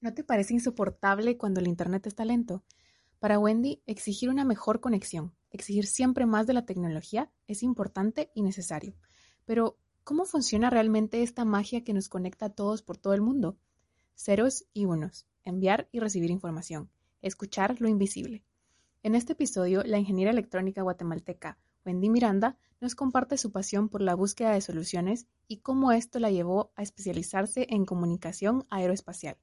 ¿No te parece insoportable cuando el Internet está lento? Para Wendy, exigir una mejor conexión, exigir siempre más de la tecnología es importante y necesario. Pero, ¿cómo funciona realmente esta magia que nos conecta a todos por todo el mundo? Ceros y unos, enviar y recibir información, escuchar lo invisible. En este episodio, la ingeniera electrónica guatemalteca Wendy Miranda nos comparte su pasión por la búsqueda de soluciones y cómo esto la llevó a especializarse en comunicación aeroespacial.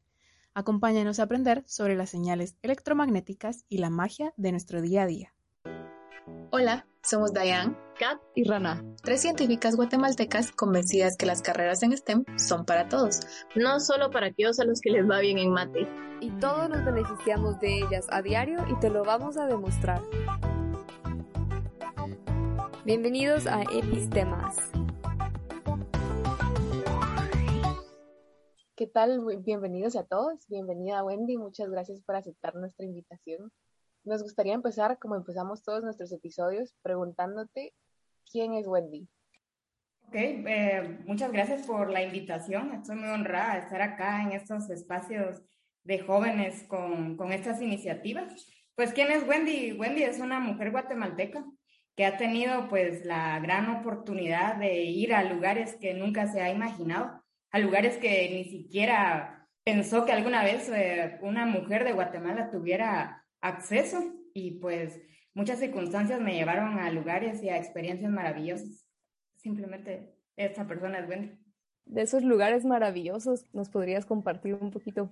Acompáñanos a aprender sobre las señales electromagnéticas y la magia de nuestro día a día. Hola, somos Diane, Kat y Rana, tres científicas guatemaltecas convencidas que las carreras en STEM son para todos, no solo para aquellos a los que les va bien en mate. Y todos nos beneficiamos de ellas a diario y te lo vamos a demostrar. Bienvenidos a Epistemas. ¿Qué tal? Bienvenidos a todos. Bienvenida Wendy. Muchas gracias por aceptar nuestra invitación. Nos gustaría empezar, como empezamos todos nuestros episodios, preguntándote quién es Wendy. Ok, eh, muchas gracias por la invitación. Estoy muy honrada de estar acá en estos espacios de jóvenes con, con estas iniciativas. Pues, ¿quién es Wendy? Wendy es una mujer guatemalteca que ha tenido pues la gran oportunidad de ir a lugares que nunca se ha imaginado a lugares que ni siquiera pensó que alguna vez eh, una mujer de Guatemala tuviera acceso y pues muchas circunstancias me llevaron a lugares y a experiencias maravillosas. Simplemente esta persona es buena. De esos lugares maravillosos, ¿nos podrías compartir un poquito?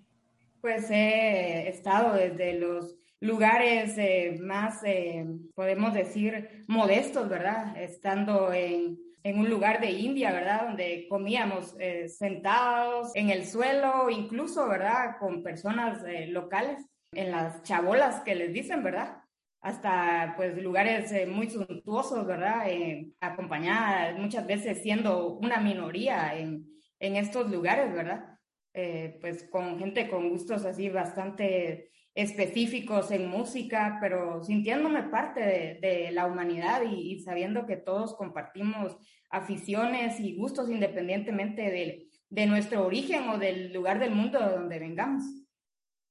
Pues he estado desde los lugares eh, más, eh, podemos decir, modestos, ¿verdad? Estando en en un lugar de India, ¿verdad? Donde comíamos eh, sentados en el suelo, incluso, ¿verdad? Con personas eh, locales, en las chabolas que les dicen, ¿verdad? Hasta pues lugares eh, muy suntuosos, ¿verdad? acompañadas muchas veces siendo una minoría en, en estos lugares, ¿verdad? pues con gente con gustos así bastante específicos en música, pero sintiéndome parte de, la humanidad y, sabiendo que todos compartimos aficiones y gustos independientemente de, de nuestro origen o del lugar del mundo de donde vengamos.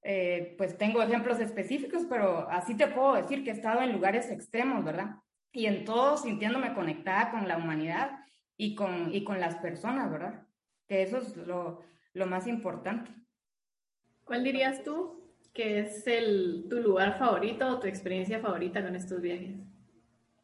Eh, pues tengo ejemplos específicos, pero así te puedo decir que he estado en lugares extremos, ¿verdad? Y en todo sintiéndome conectada con la humanidad y con, y con las personas, ¿verdad? Que eso es lo, lo más importante. ¿Cuál dirías tú ¿Qué es el, tu lugar favorito o tu experiencia favorita con estos viajes?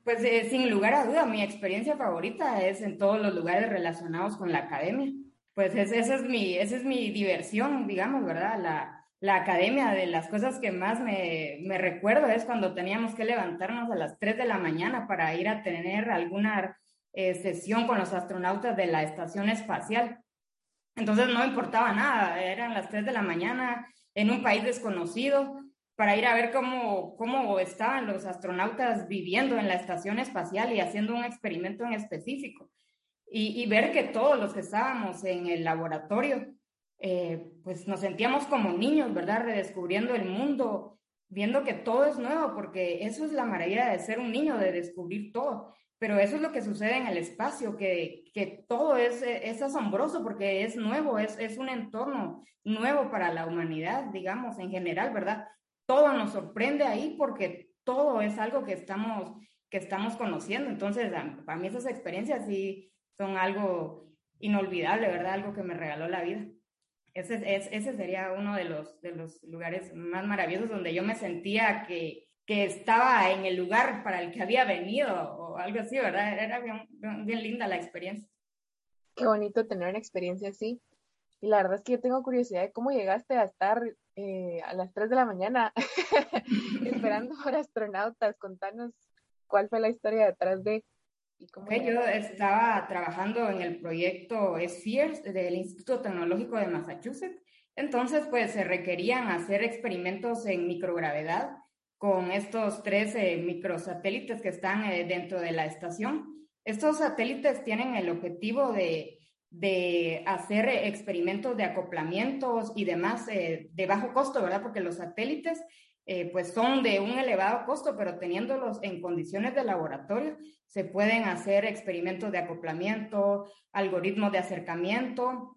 Pues eh, sin lugar a duda, mi experiencia favorita es en todos los lugares relacionados con la academia. Pues esa es mi, esa es mi diversión, digamos, ¿verdad? La, la academia, de las cosas que más me, me, recuerdo es cuando teníamos que levantarnos a las 3 de la mañana para ir a tener alguna eh, sesión con los astronautas de la estación espacial. Entonces no importaba nada, eran las 3 de la mañana, en un país desconocido para ir a ver cómo, cómo estaban los astronautas viviendo en la estación espacial y haciendo un experimento en específico. Y, ver que todos los que estábamos en el laboratorio, eh, pues nos sentíamos como niños, ¿verdad? Redescubriendo el mundo, viendo que todo es nuevo, porque eso es la maravilla de ser un niño, de descubrir todo. Pero eso es lo que sucede en el espacio, que, que todo es, es, asombroso porque es nuevo, es, es un entorno nuevo para la humanidad, digamos, en general, ¿verdad? Todo nos sorprende ahí porque todo es algo que estamos, que estamos conociendo. Entonces, para mí esas experiencias sí son algo inolvidable, ¿verdad? Algo que me regaló la vida. Ese, ese sería uno de los, de los lugares más maravillosos donde yo me sentía que, que estaba en el lugar para el que había venido o algo así, ¿verdad? Era bien, bien, linda la experiencia. Qué bonito tener una experiencia así. Y la verdad es que yo tengo curiosidad de cómo llegaste a estar eh, a las 3 de la mañana esperando por astronautas. Contanos cuál fue la historia detrás de... Y cómo yo estaba trabajando en el proyecto Spheres del Instituto Tecnológico de Massachusetts Entonces, pues se requerían hacer experimentos en microgravedad con estos tres microsatélites que están dentro de la estación. Estos satélites tienen el objetivo de de hacer experimentos de acoplamientos y demás eh, de bajo costo, ¿verdad? Porque los satélites eh, pues son de un elevado costo, pero teniéndolos en condiciones de laboratorio, se pueden hacer experimentos de acoplamiento, algoritmos de acercamiento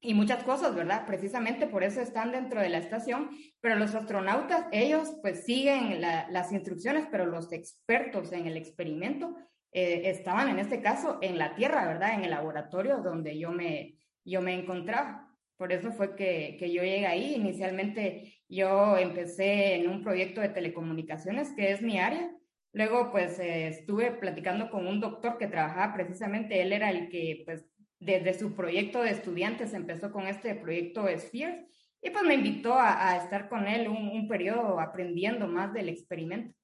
y muchas cosas, ¿verdad? Precisamente por eso están dentro de la estación, pero los astronautas, ellos pues siguen las instrucciones, pero los expertos en el experimento eh, estaban en este caso en la Tierra, ¿verdad? En el laboratorio donde yo me, yo me encontraba. Por eso fue que, que yo llegué ahí. Inicialmente yo empecé en un proyecto de telecomunicaciones, que es mi área. Luego, pues, eh, estuve platicando con un doctor que trabajaba precisamente, él era el que, pues, desde su proyecto de estudiantes empezó con este proyecto Spheres y pues me invitó a, estar con él un, periodo aprendiendo más del experimento.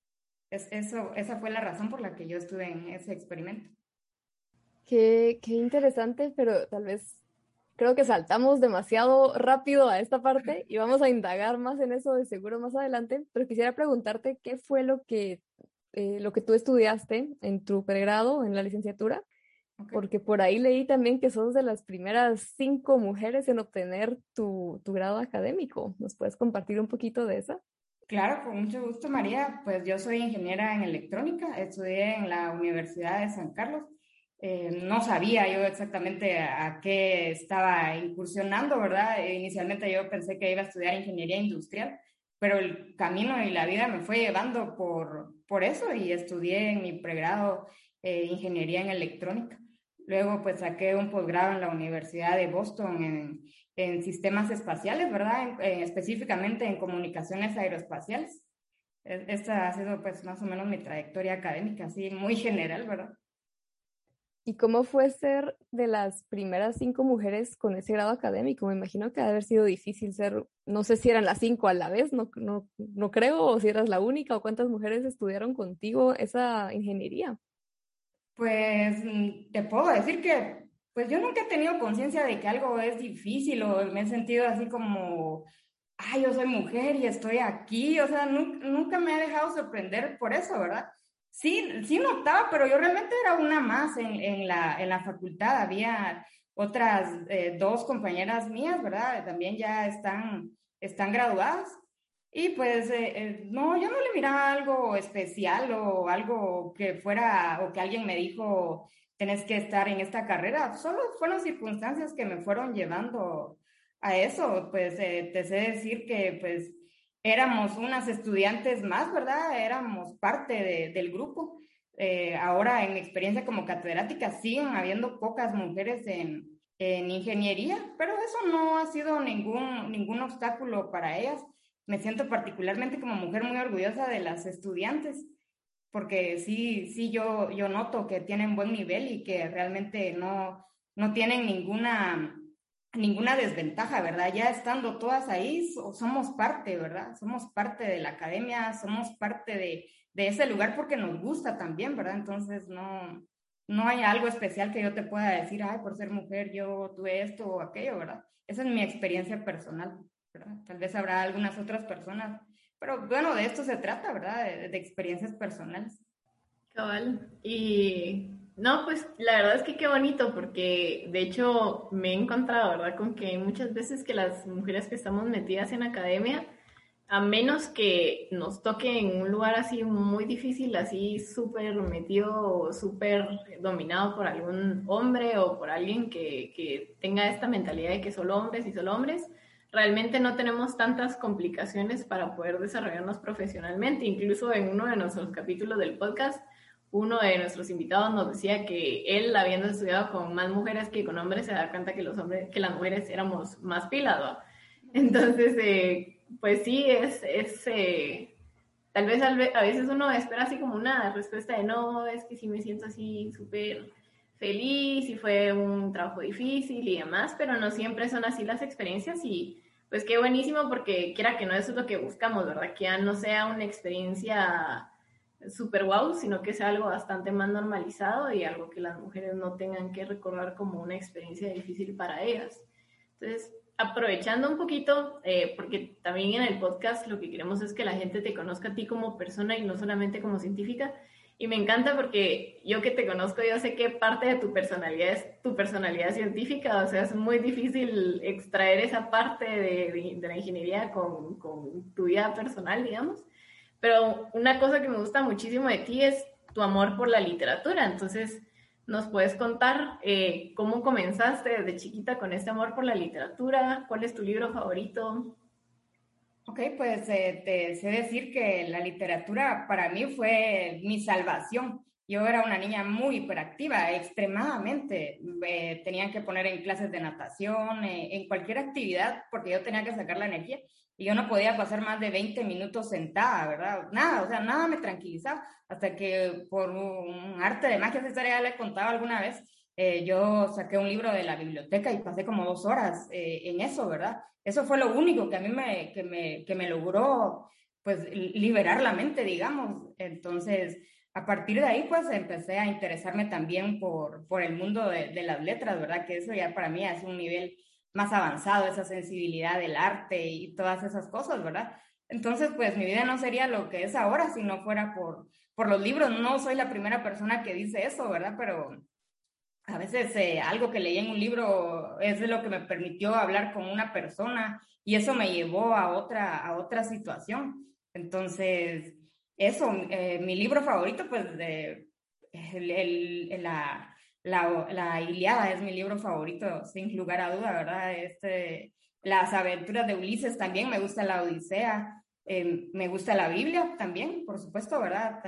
Es, eso, esa fue la razón por la que yo estuve en ese experimento. Qué, qué interesante, pero tal vez creo que saltamos demasiado rápido a esta parte y vamos a indagar más en eso de seguro más adelante, pero quisiera preguntarte qué fue lo que, eh, lo que tú estudiaste en tu pregrado, en la licenciatura, porque por ahí leí también que sos de las primeras cinco mujeres en obtener tu, tu grado académico. ¿Nos puedes compartir un poquito de eso? Claro, con mucho gusto, María. Pues yo soy ingeniera en electrónica, estudié en la Universidad de San Carlos. Eh, no sabía yo exactamente a qué estaba incursionando, ¿verdad? Eh, inicialmente yo pensé que iba a estudiar ingeniería industrial, pero el camino y la vida me fue llevando por, por eso y estudié en mi pregrado eh, ingeniería en electrónica. Luego pues saqué un posgrado en la Universidad de Boston en, en sistemas espaciales, ¿verdad? específicamente en comunicaciones aeroespaciales. E, esta ha sido pues más o menos mi trayectoria académica, así muy general, ¿verdad? ¿Y cómo fue ser de las primeras cinco mujeres con ese grado académico? Me imagino que ha haber sido difícil ser, no sé si eran las cinco a la vez, no, no, no creo, o si eras la única, o cuántas mujeres estudiaron contigo esa ingeniería. Pues mm, te puedo decir que pues yo nunca he tenido conciencia de que algo es difícil o me he sentido así como, ay, yo soy mujer y estoy aquí, o sea, nunca, me ha dejado sorprender por eso, ¿verdad? Sí, sí notaba, pero yo realmente era una más en, en, la, en la facultad, había otras eh, dos compañeras mías, ¿verdad? También ya están, están graduadas. Y pues, eh, eh, no, yo no le miraba algo especial o algo que fuera, o que alguien me dijo, tenés que estar en esta carrera. Solo fueron circunstancias que me fueron llevando a eso. Pues eh, te sé decir que pues éramos unas estudiantes más, ¿verdad? Éramos parte del grupo. Eh, ahora en mi experiencia como catedrática siguen habiendo pocas mujeres en, en ingeniería, pero eso no ha sido ningún, ningún obstáculo para ellas. Me siento particularmente como mujer muy orgullosa de las estudiantes porque sí, sí yo, yo noto que tienen buen nivel y que realmente no, no tienen ninguna, ninguna desventaja, ¿verdad? Ya estando todas ahí, somos parte, ¿verdad? Somos parte de la academia, somos parte de, de ese lugar porque nos gusta también, ¿verdad? Entonces no, no hay algo especial que yo te pueda decir, ay, por ser mujer yo tuve esto o aquello, ¿verdad? Esa es mi experiencia personal, Tal vez habrá algunas otras personas pero bueno, de esto se trata, ¿verdad? De, experiencias personales. Cabal. Y no, pues la verdad es que qué bonito, porque de hecho me he encontrado, ¿verdad? Con que muchas veces que las mujeres que estamos metidas en academia, a menos que nos toque en un lugar así muy difícil, así súper metido, súper dominado por algún hombre o por alguien que, que tenga esta mentalidad de que solo hombres y solo hombres, realmente no tenemos tantas complicaciones para poder desarrollarnos profesionalmente. Incluso en uno de nuestros capítulos del podcast, uno de nuestros invitados nos decía que él, habiendo estudiado con más mujeres que con hombres, se da cuenta que los hombres, que las mujeres éramos más pilas, Entonces, eh, pues sí, es, es eh, tal vez a veces uno espera así como una respuesta de no, es que sí me siento así súper feliz y fue un trabajo difícil y demás, pero no siempre son así las experiencias y pues qué buenísimo porque quiera que no, eso es lo que buscamos, ¿verdad? Que ya no sea una experiencia súper wow, sino que sea algo bastante más normalizado y algo que las mujeres no tengan que recordar como una experiencia difícil para ellas. Entonces, aprovechando un poquito, eh, porque también en el podcast lo que queremos es que la gente te conozca a ti como persona y no solamente como científica. Y me encanta porque yo que te conozco, yo sé que parte de tu personalidad es tu personalidad científica, o sea, es muy difícil extraer esa parte de, de, la ingeniería con, con, tu vida personal, digamos. Pero una cosa que me gusta muchísimo de ti es tu amor por la literatura. Entonces, ¿nos puedes contar eh, cómo comenzaste desde chiquita con este amor por la literatura? ¿Cuál es tu libro favorito? Ok, pues eh, te sé decir que la literatura para mí fue mi salvación. Yo era una niña muy hiperactiva, extremadamente. Eh, tenían que poner en clases de natación, eh, en cualquier actividad, porque yo tenía que sacar la energía y yo no podía pasar más de 20 minutos sentada, ¿verdad? Nada, o sea, nada me tranquilizaba, hasta que por un arte de magia, esa le he contado alguna vez, eh, yo saqué un libro de la biblioteca y pasé como dos horas eh, en eso, ¿verdad? Eso fue lo único que a mí me, que me, que me logró, pues, liberar la mente, digamos. Entonces, a partir de ahí, pues, empecé a interesarme también por, por el mundo de, de las letras, ¿verdad? Que eso ya para mí es un nivel más avanzado, esa sensibilidad del arte y todas esas cosas, ¿verdad? Entonces, pues mi vida no sería lo que es ahora si no fuera por, por los libros. No soy la primera persona que dice eso, ¿verdad? Pero a veces eh, algo que leí en un libro es lo que me permitió hablar con una persona y eso me llevó a otra, a otra situación. Entonces, eso, eh, mi libro favorito, pues, de, el, el, la, la, la, Iliada es mi libro favorito, sin lugar a duda, ¿verdad? Este, las aventuras de Ulises también, me gusta la Odisea, eh, me gusta la Biblia también, por supuesto, ¿verdad?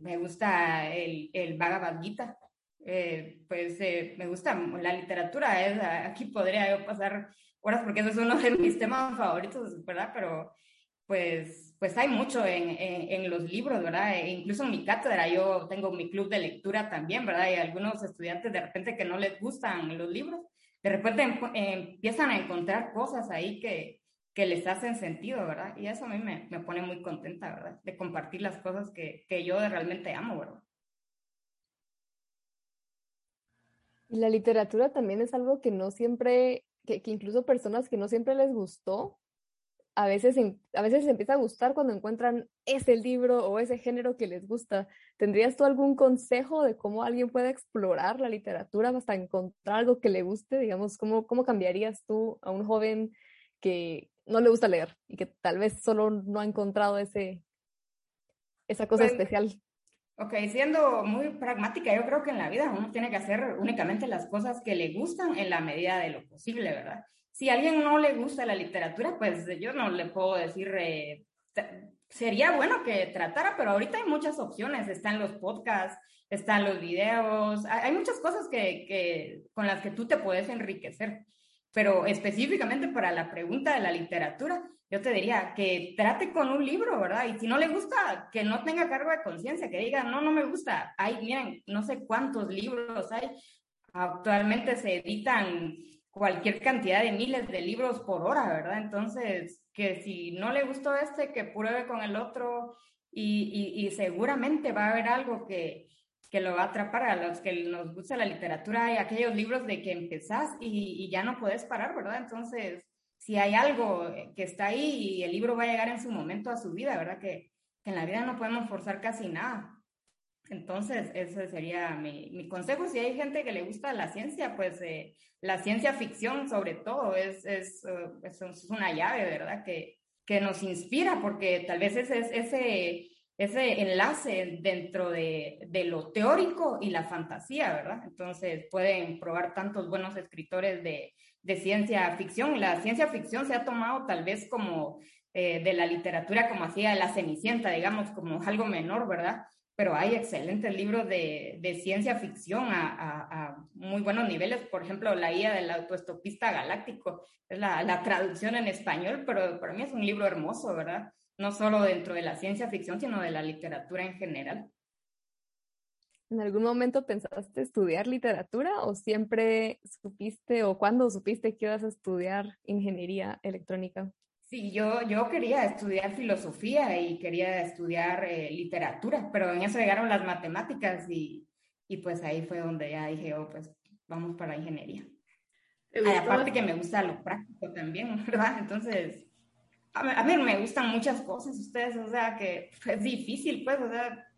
me gusta el, el Bhagavad Gita. Eh, pues eh, me gusta la literatura, es, aquí podría yo pasar horas porque eso es uno de mis temas favoritos, ¿verdad? Pero pues, pues hay mucho en, en, los libros, ¿verdad? E incluso en mi cátedra yo tengo mi club de lectura también, ¿verdad? Y algunos estudiantes de repente que no les gustan los libros, de repente em, empiezan a encontrar cosas ahí que, que les hacen sentido, ¿verdad? Y eso a mí me, me pone muy contenta, ¿verdad? De compartir las cosas que, que yo realmente amo, ¿verdad? Y la literatura también es algo que no siempre, que, incluso personas que no siempre les gustó, a veces, a veces les empieza a gustar cuando encuentran ese libro o ese género que les gusta. ¿Tendrías tú algún consejo de cómo alguien puede explorar la literatura hasta encontrar algo que le guste? Digamos, ¿cómo, cómo cambiarías tú a un joven que no le gusta leer y que tal vez solo no ha encontrado ese, esa cosa especial? Ok, siendo muy pragmática, yo creo que en la vida uno tiene que hacer únicamente las cosas que le gustan en la medida de lo posible, ¿verdad? Si a alguien no le gusta la literatura, pues yo no le puedo decir, eh, sería bueno que tratara, pero ahorita hay muchas opciones, están los podcasts, están los videos, hay muchas cosas que, que, con las que tú te puedes enriquecer. Pero específicamente para la pregunta de la literatura, yo te diría que trate con un libro, ¿verdad? Y si no le gusta, que no tenga cargo de conciencia, que diga, no, no me gusta. Hay, miren, no sé cuántos libros hay. Actualmente se editan cualquier cantidad de miles de libros por hora, ¿verdad? Entonces, que si no le gustó este, que pruebe con el otro y, y, y seguramente va a haber algo que, que lo va a atrapar a los que nos gusta la literatura. Hay aquellos libros de que empezás y, y ya no puedes parar, ¿verdad? Entonces, si hay algo que está ahí y el libro va a llegar en su momento a su vida, ¿verdad? Que, que en la vida no podemos forzar casi nada. Entonces, ese sería mi, mi, consejo. Si hay gente que le gusta la ciencia, pues eh, la ciencia ficción sobre todo es, es, es, es, una llave, ¿verdad? Que, que nos inspira, porque tal vez ese, ese, ese enlace dentro de, de, lo teórico y la fantasía, ¿verdad? Entonces pueden probar tantos buenos escritores de, de ciencia ficción. La ciencia ficción se ha tomado tal vez como eh, de la literatura como hacía la Cenicienta, digamos, como algo menor, ¿verdad? Pero hay excelentes libros de, de ciencia ficción a, muy buenos niveles. Por ejemplo, La guía del autoestopista galáctico es la, la traducción en español, pero para mí es un libro hermoso, ¿verdad? No solo dentro de la ciencia ficción, sino de la literatura en general. ¿En algún momento pensaste estudiar literatura o siempre supiste o cuándo supiste que ibas a estudiar ingeniería electrónica? Sí, yo, yo quería estudiar filosofía y quería estudiar eh, literatura, pero en eso llegaron las matemáticas y, y, pues ahí fue donde ya dije, oh, pues vamos para ingeniería. aparte que me gusta lo práctico también, ¿verdad? Entonces, a, mí me gustan muchas cosas ustedes, o sea, que es difícil, pues, o sea,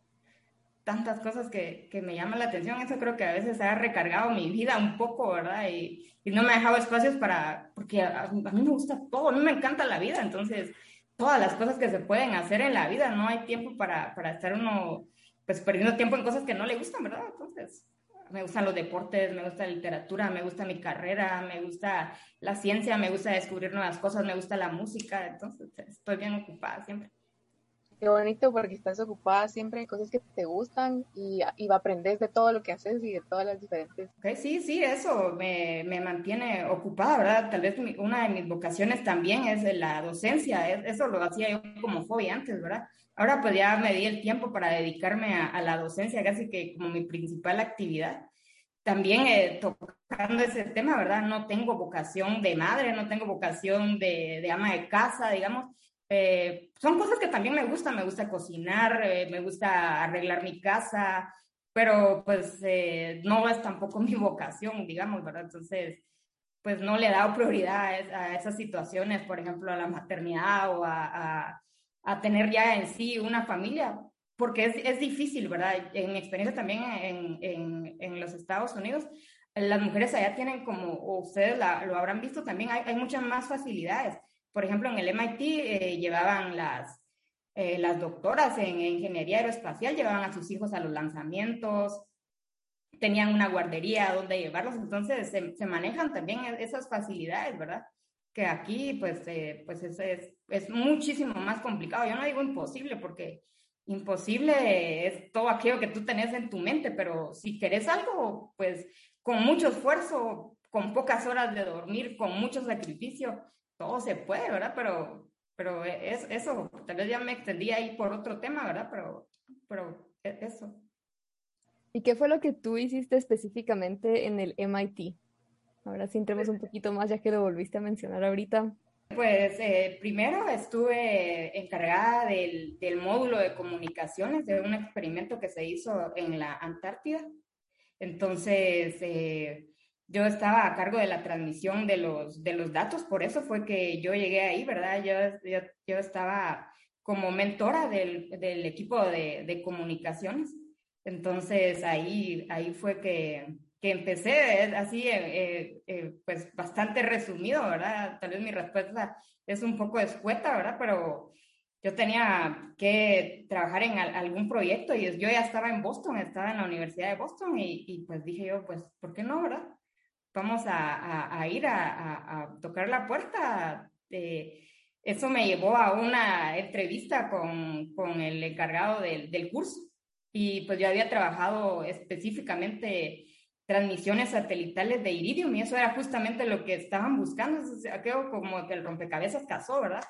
tantas cosas que, que, me llaman la atención. Eso creo que a veces ha recargado mi vida un poco, ¿verdad? Y, y no me ha dejado espacios para, porque a, mí me gusta todo, a mí me encanta la vida, entonces todas las cosas que se pueden hacer en la vida, no hay tiempo para, para estar uno, pues perdiendo tiempo en cosas que no le gustan, ¿verdad? Entonces, me gustan los deportes, me gusta la literatura, me gusta mi carrera, me gusta la ciencia, me gusta descubrir nuevas cosas, me gusta la música, entonces estoy bien ocupada siempre. Qué bonito porque estás ocupada siempre en cosas que te gustan y, y aprendes de todo lo que haces y de todas las diferentes. Okay, sí, sí, eso me, me, mantiene ocupada, ¿verdad? Tal vez una de mis vocaciones también es la docencia, eso lo hacía yo como hobby antes, ¿verdad? Ahora pues ya me di el tiempo para dedicarme a, la docencia, casi que como mi principal actividad. También eh, tocando ese tema, ¿verdad? No tengo vocación de madre, no tengo vocación de, de ama de casa, digamos. Eh, son cosas que también me gustan, me gusta cocinar, eh, me gusta arreglar mi casa, pero pues no es tampoco mi vocación, digamos, ¿verdad? Entonces, pues no le he dado prioridad a, esas situaciones, por ejemplo, a la maternidad o a a tener ya en sí una familia, porque es, es difícil, ¿verdad? En mi experiencia también en, en, en, los Estados Unidos, las mujeres allá tienen como, o ustedes lo habrán visto también, hay, hay, muchas más facilidades. Por ejemplo, en el MIT eh, llevaban las, eh, las doctoras en, ingeniería aeroespacial, llevaban a sus hijos a los lanzamientos, tenían una guardería donde llevarlos, entonces se, se manejan también esas facilidades, ¿verdad? que aquí pues, eh, pues es, es, es, muchísimo más complicado. Yo no digo imposible porque imposible es todo aquello que tú tenés en tu mente, pero si querés algo, pues con mucho esfuerzo, con pocas horas de dormir, con mucho sacrificio, todo se puede, ¿verdad? Pero, pero es eso, tal vez ya me extendí ahí por otro tema, ¿verdad? Pero, pero e, eso. ¿Y qué fue lo que tú hiciste específicamente en el MIT? Ahora sí entremos un poquito más, ya que lo volviste a mencionar ahorita. Pues eh, primero estuve encargada del, del, módulo de comunicaciones de un experimento que se hizo en la Antártida. Entonces, eh, yo estaba a cargo de la transmisión de los, de los datos, por eso fue que yo llegué ahí, ¿verdad? Yo, yo, yo estaba como mentora del, del equipo de, de, comunicaciones. Entonces, ahí, ahí fue que, que empecé así, eh, eh, eh, pues bastante resumido, ¿verdad? Tal vez mi respuesta es un poco escueta, ¿verdad? Pero yo tenía que trabajar en algún proyecto y yo ya estaba en Boston, estaba en la Universidad de Boston y, y pues dije yo, pues, ¿por qué no, verdad? Vamos a, a, a ir a, a, tocar la puerta. eso me llevó a una entrevista con, con el encargado del, del curso y pues yo había trabajado específicamente transmisiones satelitales de Iridium y eso era justamente lo que estaban buscando. Aquello como que el rompecabezas casó, ¿verdad?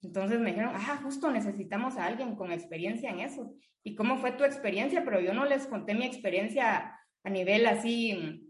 Entonces me dijeron, ah, justo necesitamos a alguien con experiencia en eso. ¿Y cómo fue tu experiencia? Pero yo no les conté mi experiencia a nivel así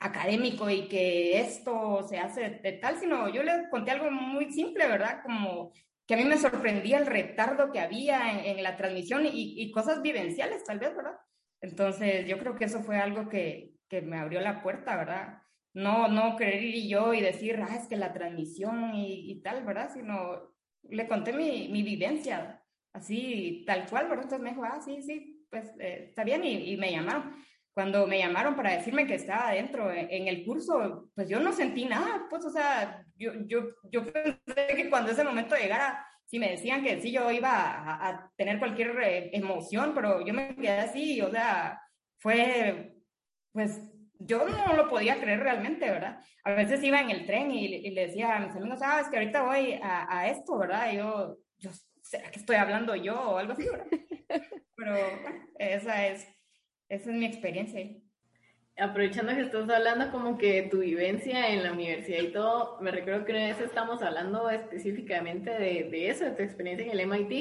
académico y que esto se hace de tal, sino yo les conté algo muy simple, ¿verdad? Como que a mí me sorprendía el retardo que había en, la transmisión y, y, cosas vivenciales, tal vez, ¿verdad? Entonces, yo creo que eso fue algo que, que me abrió la puerta, ¿verdad? No, no querer ir yo y decir, ah, es que la transmisión y, tal, ¿verdad? Sino le conté mi, mi, vivencia, así, tal cual, ¿verdad? Entonces me dijo, ah, sí, sí, pues eh, está bien, y, y, me llamaron. Cuando me llamaron para decirme que estaba adentro en, el curso, pues yo no sentí nada, pues, o sea, yo, yo, yo pensé que cuando ese momento llegara, si me decían que sí, yo iba a, a tener cualquier eh, emoción, pero yo me quedé así, o sea, fue pues yo no lo podía creer realmente, ¿verdad? A veces iba en el tren y, le decía a mis amigos, ah, es que ahorita voy a, a esto, ¿verdad? Y yo, yo, ¿será que estoy hablando yo o algo así, ¿verdad? Pero esa es, esa es mi experiencia. Aprovechando que estás hablando como que tu vivencia en la universidad y todo, me recuerdo que una vez estamos hablando específicamente de, de eso, de tu experiencia en el MIT,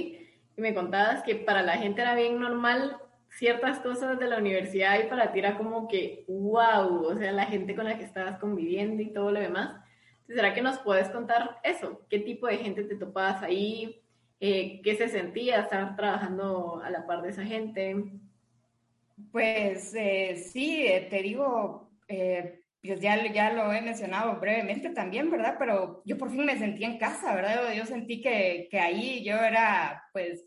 y me contabas que para la gente era bien normal ciertas cosas de la universidad y para ti era como que, wow, o sea, la gente con la que estabas conviviendo y todo lo demás. ¿Será que nos puedes contar eso? ¿Qué tipo de gente te topabas ahí? Eh, ¿Qué se sentía estar trabajando a la par de esa gente? Pues eh, sí, eh, te digo, pues ya, ya lo he mencionado brevemente también, ¿verdad? Pero yo por fin me sentí en casa, ¿verdad? Yo, sentí que, que, ahí yo era, pues,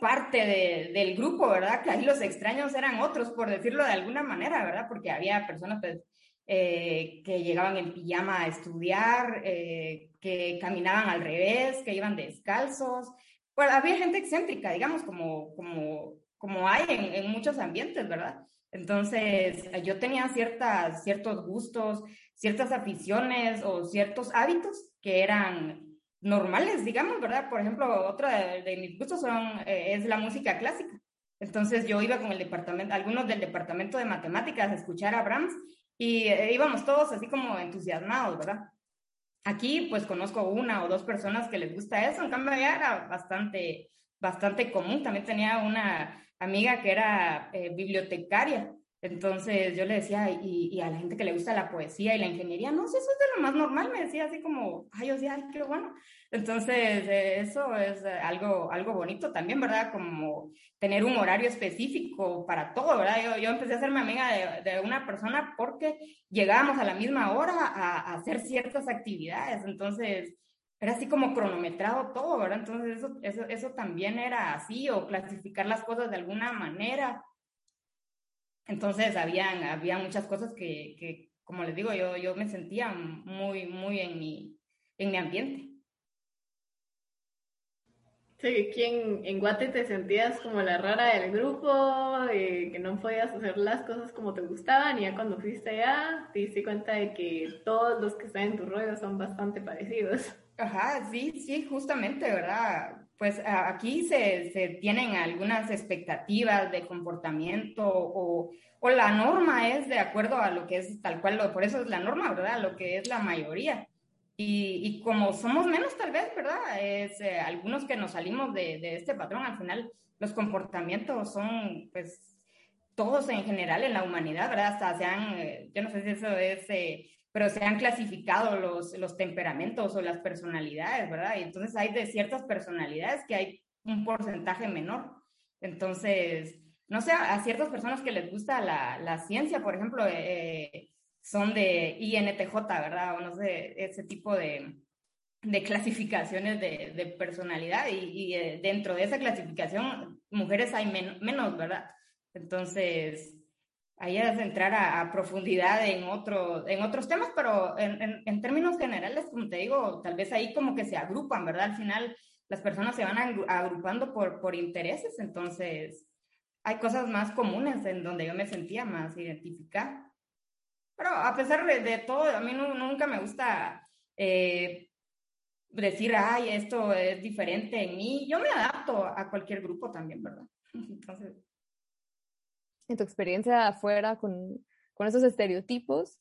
parte de, del grupo, ¿verdad? Que ahí los extraños eran otros, por decirlo de alguna manera, ¿verdad? Porque había personas, pues, eh, que llegaban en pijama a estudiar, eh, que caminaban al revés, que iban descalzos. Bueno, había gente excéntrica, digamos, como, como, como hay en, en muchos ambientes, ¿verdad? Entonces, yo tenía ciertas, ciertos gustos, ciertas aficiones o ciertos hábitos que eran normales, digamos, ¿verdad? Por ejemplo, otra de, mis gustos son, eh, es la música clásica. Entonces yo iba con el departamento, algunos del departamento de matemáticas a escuchar a Brahms y eh, íbamos todos así como entusiasmados, ¿verdad? Aquí pues conozco una o dos personas que les gusta eso, en cambio ya era bastante, bastante común. También tenía una amiga que era eh, bibliotecaria. Entonces yo le decía, y, y, a la gente que le gusta la poesía y la ingeniería, no sé, eso es de lo más normal, me decía así como, ay, yo decía, ay, qué bueno. Entonces eh, eso es eh, algo, algo bonito también, ¿verdad? Como tener un horario específico para todo, ¿verdad? Yo, yo empecé a hacerme amiga de, una persona porque llegábamos a la misma hora a hacer ciertas actividades. Entonces, era así como cronometrado todo, ¿verdad? Entonces eso, eso, eso también era así, o clasificar las cosas de alguna manera. Entonces habían, había muchas cosas que, que, como les digo, yo, yo me sentía muy, muy en mi, en mi ambiente. Sí, aquí en, en, Guate te sentías como la rara del grupo, eh, que no podías hacer las cosas como te gustaban, y ya cuando fuiste allá te diste cuenta de que todos los que están en tu rollo son bastante parecidos. Ajá, sí, sí, justamente, ¿verdad? Pues aquí se, se tienen algunas expectativas de comportamiento o, o, la norma es de acuerdo a lo que es tal cual, por eso es la norma, ¿verdad? Lo que es la mayoría. Y, y como somos menos tal vez, ¿verdad? Es eh, algunos que nos salimos de, de, este patrón, al final los comportamientos son, pues, todos en general en la humanidad, ¿verdad? Hasta se han, eh, yo no sé si eso es... Eh, pero se han clasificado los, los temperamentos o las personalidades, ¿verdad? Y entonces hay de ciertas personalidades que hay un porcentaje menor. Entonces, no sé, a ciertas personas que les gusta la, la ciencia, por ejemplo, eh, son de INTJ, ¿verdad? O no sé, ese tipo de, de clasificaciones de, de personalidad y, y eh, dentro de esa clasificación mujeres hay menos, ¿verdad? Entonces, ahí es entrar a, a, profundidad en, otro, en otros temas, pero en, en, en, términos generales, como te digo, tal vez ahí como que se agrupan, ¿verdad? Al final las personas se van agrupando por, por intereses, entonces hay cosas más comunes en donde yo me sentía más identificada. Pero a pesar de, todo, a mí no, nunca me gusta eh, decir, ay, esto es diferente en mí. Yo me adapto a cualquier grupo también, ¿verdad? Entonces en tu experiencia afuera con, con esos estereotipos,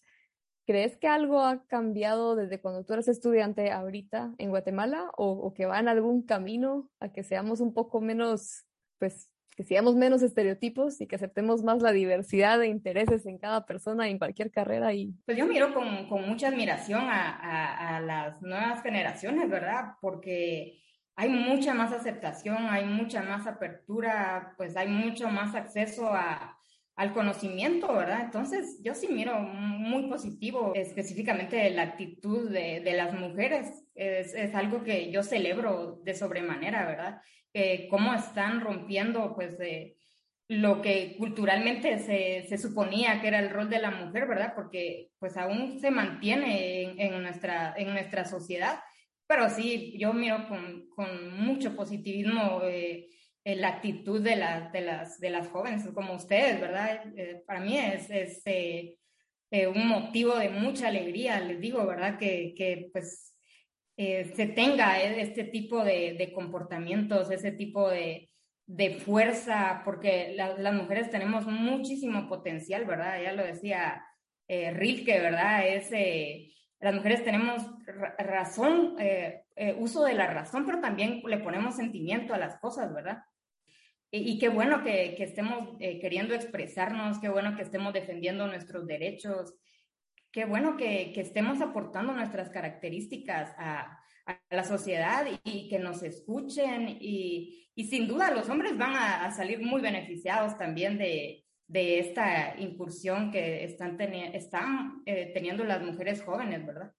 ¿crees que algo ha cambiado desde cuando tú eres estudiante ahorita en Guatemala o, o, que va en algún camino a que seamos un poco menos, pues, que seamos menos estereotipos y que aceptemos más la diversidad de intereses en cada persona en cualquier carrera? Y... Pues yo miro con, con mucha admiración a, a, a las nuevas generaciones, ¿verdad? Porque hay mucha más aceptación, hay mucha más apertura, pues hay mucho más acceso a, al conocimiento, ¿verdad? Entonces, yo sí miro muy positivo específicamente la actitud de, las mujeres. Es, algo que yo celebro de sobremanera, ¿verdad? Eh, cómo están rompiendo, pues, eh, lo que culturalmente se, se, suponía que era el rol de la mujer, ¿verdad? Porque, pues, aún se mantiene en, nuestra, en nuestra sociedad. Pero sí, yo miro con, mucho positivismo. Eh, la actitud de, la, de, las, de las jóvenes como ustedes, ¿verdad? Eh, para mí es, es eh, eh, un motivo de mucha alegría, les digo, ¿verdad? Que, que pues se tenga este tipo de, de, comportamientos, ese tipo de, de fuerza, porque la, las mujeres tenemos muchísimo potencial, ¿verdad? Ya lo decía Rilke, ¿verdad? Es, las mujeres tenemos razón, uso de la razón, pero también le ponemos sentimiento a las cosas, ¿verdad? Y, qué bueno que, que estemos eh, queriendo expresarnos, qué bueno que estemos defendiendo nuestros derechos, qué bueno que, que estemos aportando nuestras características a, a, la sociedad y, que nos escuchen. Y, y sin duda los hombres van a, a salir muy beneficiados también de, de esta incursión que están, están eh, teniendo las mujeres jóvenes, ¿verdad?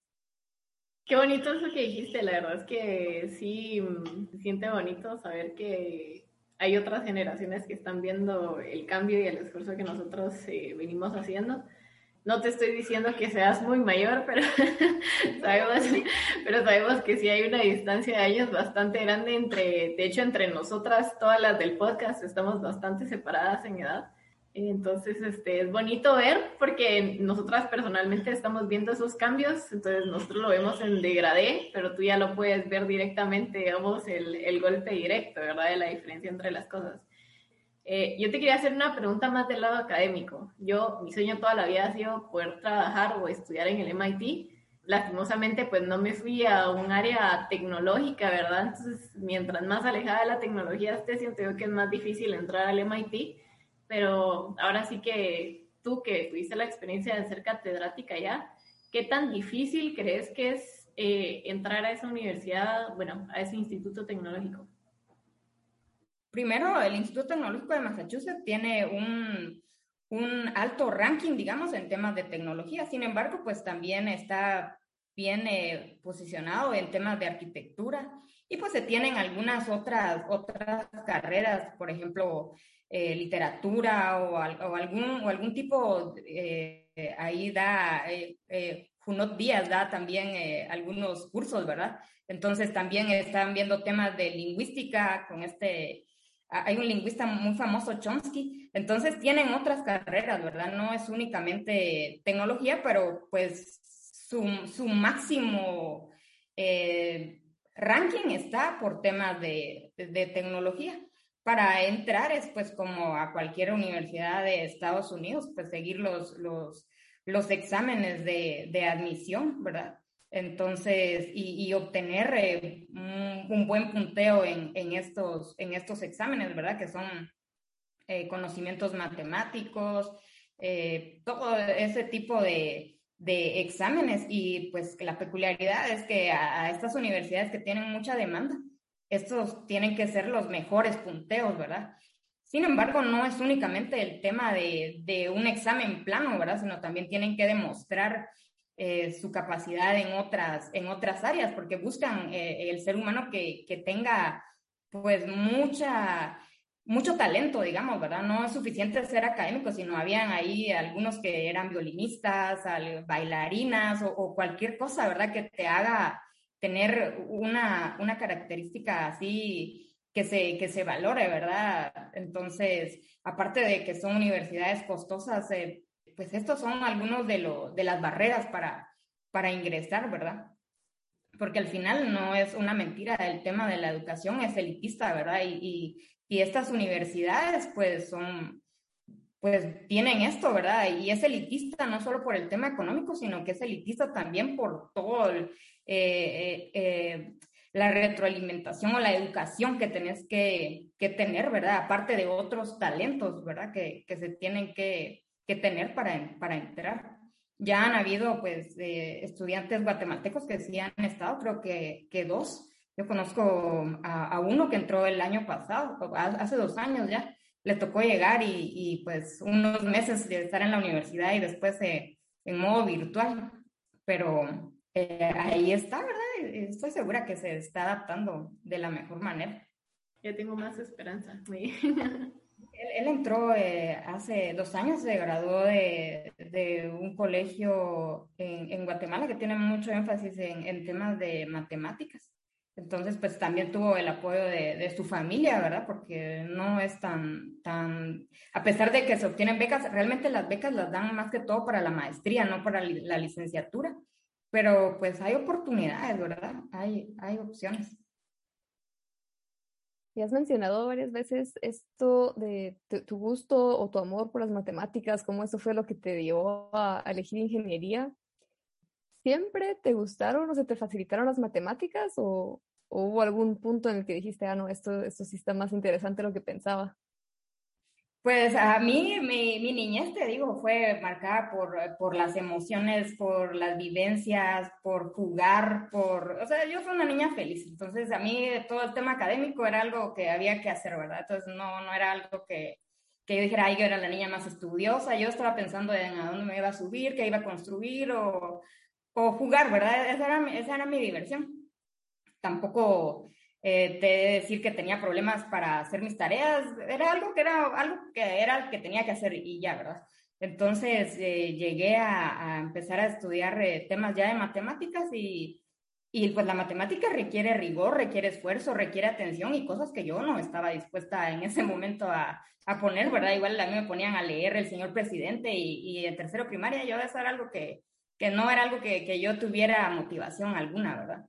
Qué bonito eso que dijiste, la verdad es que sí, mm, se siente bonito saber que hay otras generaciones que están viendo el cambio y el esfuerzo que nosotros eh, venimos haciendo. No te estoy diciendo que seas muy mayor, pero sabemos, pero sabemos que sí hay una distancia de años bastante grande entre, de hecho, entre nosotras, todas las del podcast, estamos bastante separadas en edad. Entonces, este, es bonito ver porque nosotras personalmente estamos viendo esos cambios, entonces nosotros lo vemos en degradé, pero tú ya lo puedes ver directamente, digamos, el, el golpe directo, ¿verdad? De la diferencia entre las cosas. Eh, yo te quería hacer una pregunta más del lado académico. Yo, mi sueño toda la vida ha sido poder trabajar o estudiar en el MIT. Lastimosamente, pues no me fui a un área tecnológica, ¿verdad? Entonces, mientras más alejada de la tecnología esté, siento yo que es más difícil entrar al MIT pero ahora sí que tú que tuviste la experiencia de ser catedrática ya, ¿qué tan difícil crees que es eh, entrar a esa universidad, bueno, a ese instituto tecnológico? Primero, el Instituto Tecnológico de Massachusetts tiene un, un alto ranking, digamos, en temas de tecnología. Sin embargo, pues también está bien eh, posicionado en temas de arquitectura y pues se tienen algunas otras, otras carreras, por ejemplo, eh, literatura o, algún, o algún tipo, eh, ahí da, eh, Junot Díaz da también algunos cursos, ¿verdad? Entonces también están viendo temas de lingüística con este, hay un lingüista muy famoso, Chomsky, entonces tienen otras carreras, ¿verdad? No es únicamente tecnología, pero pues su, su máximo ranking está por temas de, de tecnología para entrar es pues como a cualquier universidad de Estados Unidos, pues seguir los, los, los exámenes de, de, admisión, ¿verdad? Entonces, y, obtener eh, un, buen punteo en, en, estos, en estos exámenes, ¿verdad? Que son eh, conocimientos matemáticos, eh, todo ese tipo de, de, exámenes. Y pues la peculiaridad es que a estas universidades que tienen mucha demanda, estos tienen que ser los mejores punteos, ¿verdad? Sin embargo, no es únicamente el tema de, un examen plano, ¿verdad? Sino también tienen que demostrar eh, su capacidad en otras, en otras áreas, porque buscan eh, el ser humano que, tenga pues mucha, mucho talento, digamos, ¿verdad? No es suficiente ser académico, sino habían ahí algunos que eran violinistas, bailarinas o, o cualquier cosa, ¿verdad? Que te haga tener una, una característica así que se, que se valore, ¿verdad? Entonces, aparte de que son universidades costosas, eh, pues estos son algunos de, lo, de las barreras para, para ingresar, ¿verdad? Porque al final no es una mentira, el tema de la educación es elitista, ¿verdad? Y, y, y estas universidades, pues son, pues tienen esto, ¿verdad? Y es elitista no solo por el tema económico, sino que es elitista también por todo el, eh, eh, la retroalimentación o la educación que tenés que, que, tener, ¿verdad? Aparte de otros talentos, ¿verdad? Que, que se tienen que, que, tener para, para entrar. Ya han habido, pues, estudiantes guatemaltecos que sí han estado, creo que, que dos. Yo conozco a, a, uno que entró el año pasado, hace dos años ya, le tocó llegar y, y pues unos meses de estar en la universidad y después eh, en modo virtual. Pero eh, ahí está, ¿verdad? Estoy segura que se está adaptando de la mejor manera. Ya tengo más esperanza. Él, entró eh, hace dos años, se graduó de, de un colegio en, en, Guatemala que tiene mucho énfasis en, en, temas de matemáticas. Entonces, pues también tuvo el apoyo de, de, su familia, ¿verdad? Porque no es tan, tan, a pesar de que se obtienen becas, realmente las becas las dan más que todo para la maestría, no para la licenciatura pero pues hay oportunidades, ¿verdad? Hay, hay opciones. Y has mencionado varias veces esto de tu, gusto o tu amor por las matemáticas, cómo eso fue lo que te dio a, elegir ingeniería. ¿Siempre te gustaron o se te facilitaron las matemáticas o, o, hubo algún punto en el que dijiste, ah, no, esto, esto sí está más interesante de lo que pensaba? Pues a mí, mi, niñez, te digo, fue marcada por, por las emociones, por las vivencias, por jugar, por... O sea, yo fui una niña feliz, entonces a mí todo el tema académico era algo que había que hacer, ¿verdad? Entonces no, no era algo que, que yo dijera, ay, yo era la niña más estudiosa, yo estaba pensando en a dónde me iba a subir, qué iba a construir o, o jugar, ¿verdad? Esa era, esa era mi diversión. Tampoco eh, decir que tenía problemas para hacer mis tareas, era algo que era algo que era que tenía que hacer y ya, ¿verdad? Entonces eh, llegué a, a, empezar a estudiar eh, temas ya de matemáticas y, y pues la matemática requiere rigor, requiere esfuerzo, requiere atención y cosas que yo no estaba dispuesta en ese momento a, a poner, ¿verdad? Igual a mí me ponían a leer el señor presidente y, y en tercero primaria yo eso era algo que, que no era algo que, que yo tuviera motivación alguna, ¿verdad?